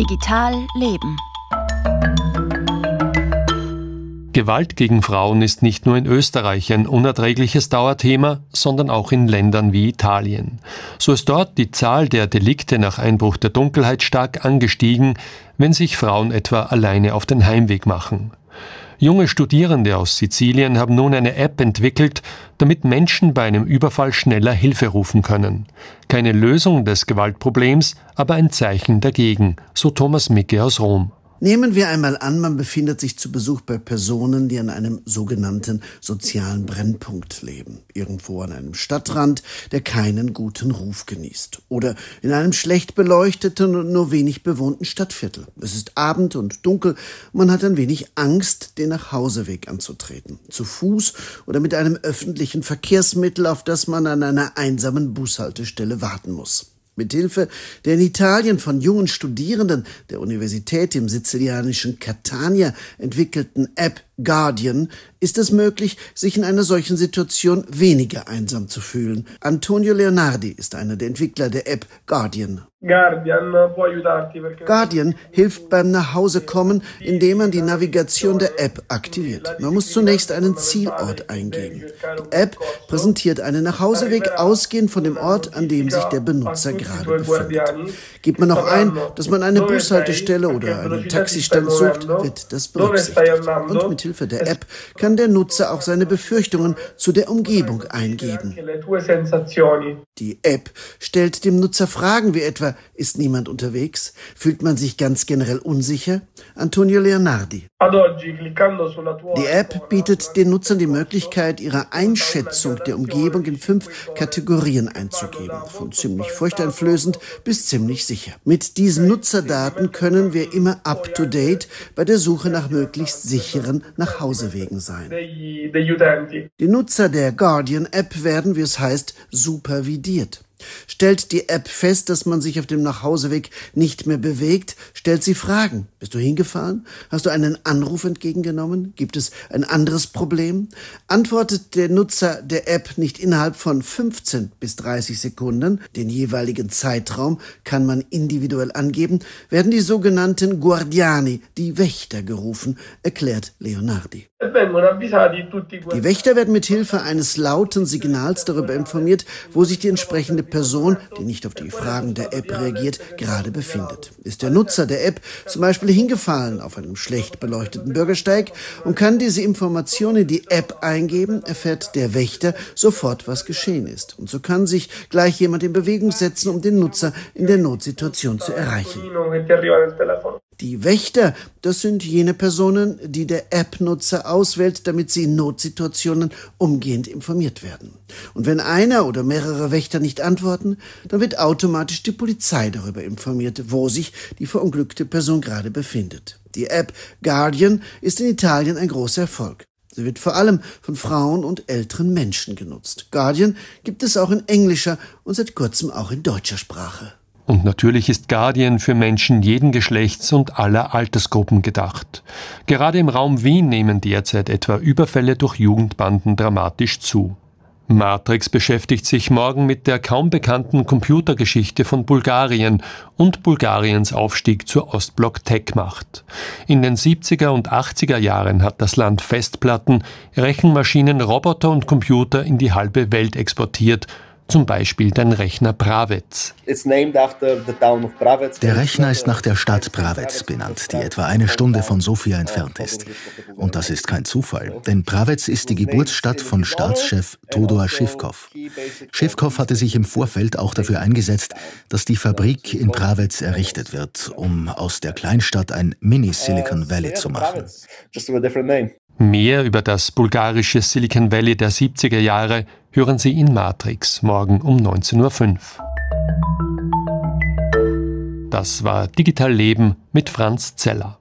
Digital Leben. Gewalt gegen Frauen ist nicht nur in Österreich ein unerträgliches Dauerthema, sondern auch in Ländern wie Italien. So ist dort die Zahl der Delikte nach Einbruch der Dunkelheit stark angestiegen, wenn sich Frauen etwa alleine auf den Heimweg machen. Junge Studierende aus Sizilien haben nun eine App entwickelt, damit Menschen bei einem Überfall schneller Hilfe rufen können. Keine Lösung des Gewaltproblems, aber ein Zeichen dagegen, so Thomas Micke aus Rom. Nehmen wir einmal an, man befindet sich zu Besuch bei Personen, die an einem sogenannten sozialen Brennpunkt leben. Irgendwo an einem Stadtrand, der keinen guten Ruf genießt. Oder in einem schlecht beleuchteten und nur wenig bewohnten Stadtviertel. Es ist Abend und dunkel. Man hat ein wenig Angst, den Nachhauseweg anzutreten. Zu Fuß oder mit einem öffentlichen Verkehrsmittel, auf das man an einer einsamen Bushaltestelle warten muss. Mithilfe der in Italien von jungen Studierenden der Universität im sizilianischen Catania entwickelten App Guardian ist es möglich, sich in einer solchen Situation weniger einsam zu fühlen. Antonio Leonardi ist einer der Entwickler der App Guardian. Guardian hilft beim Nachhausekommen, indem man die Navigation der App aktiviert. Man muss zunächst einen Zielort eingeben. Die App präsentiert einen Nachhauseweg ausgehend von dem Ort, an dem sich der Benutzer gerade befindet. Gibt man noch ein, dass man eine Bushaltestelle oder einen Taxistand sucht, wird das berücksichtigt. Und mit Hilfe der App kann der Nutzer auch seine Befürchtungen zu der Umgebung eingeben. Die App stellt dem Nutzer Fragen wie etwa, ist niemand unterwegs? Fühlt man sich ganz generell unsicher? Antonio Leonardi. Die App bietet den Nutzern die Möglichkeit, ihre Einschätzung der Umgebung in fünf Kategorien einzugeben, von ziemlich furchteinflößend bis ziemlich sicher. Mit diesen Nutzerdaten können wir immer up-to-date bei der Suche nach möglichst sicheren Nachhausewegen sein. Die Nutzer der Guardian-App werden, wie es heißt, supervidiert. Stellt die App fest, dass man sich auf dem Nachhauseweg nicht mehr bewegt, stellt sie Fragen. Bist du hingefallen? Hast du einen Anruf entgegengenommen? Gibt es ein anderes Problem? Antwortet der Nutzer der App nicht innerhalb von 15 bis 30 Sekunden, den jeweiligen Zeitraum kann man individuell angeben, werden die sogenannten Guardiani, die Wächter gerufen, erklärt Leonardi. Die Wächter werden mit Hilfe eines lauten Signals darüber informiert, wo sich die entsprechende Person, die nicht auf die Fragen der App reagiert, gerade befindet. Ist der Nutzer der App zum Beispiel hingefallen auf einem schlecht beleuchteten Bürgersteig und kann diese Information in die App eingeben, erfährt der Wächter sofort, was geschehen ist. Und so kann sich gleich jemand in Bewegung setzen, um den Nutzer in der Notsituation zu erreichen. Die Wächter, das sind jene Personen, die der App-Nutzer auswählt, damit sie in Notsituationen umgehend informiert werden. Und wenn einer oder mehrere Wächter nicht antworten, dann wird automatisch die Polizei darüber informiert, wo sich die verunglückte Person gerade befindet. Die App Guardian ist in Italien ein großer Erfolg. Sie wird vor allem von Frauen und älteren Menschen genutzt. Guardian gibt es auch in englischer und seit kurzem auch in deutscher Sprache. Und natürlich ist Guardian für Menschen jeden Geschlechts und aller Altersgruppen gedacht. Gerade im Raum Wien nehmen derzeit etwa Überfälle durch Jugendbanden dramatisch zu. Matrix beschäftigt sich morgen mit der kaum bekannten Computergeschichte von Bulgarien und Bulgariens Aufstieg zur Ostblock-Tech-Macht. In den 70er und 80er Jahren hat das Land Festplatten, Rechenmaschinen, Roboter und Computer in die halbe Welt exportiert zum Beispiel den Rechner Pravets. Der Rechner ist nach der Stadt Pravets benannt, die etwa eine Stunde von Sofia entfernt ist. Und das ist kein Zufall, denn Pravets ist die Geburtsstadt von Staatschef Todor Schivkov. Schivkov hatte sich im Vorfeld auch dafür eingesetzt, dass die Fabrik in Pravets errichtet wird, um aus der Kleinstadt ein Mini-Silicon Valley zu machen. Mehr über das bulgarische Silicon Valley der 70er Jahre hören Sie in Matrix morgen um 19.05 Uhr. Das war Digital Leben mit Franz Zeller.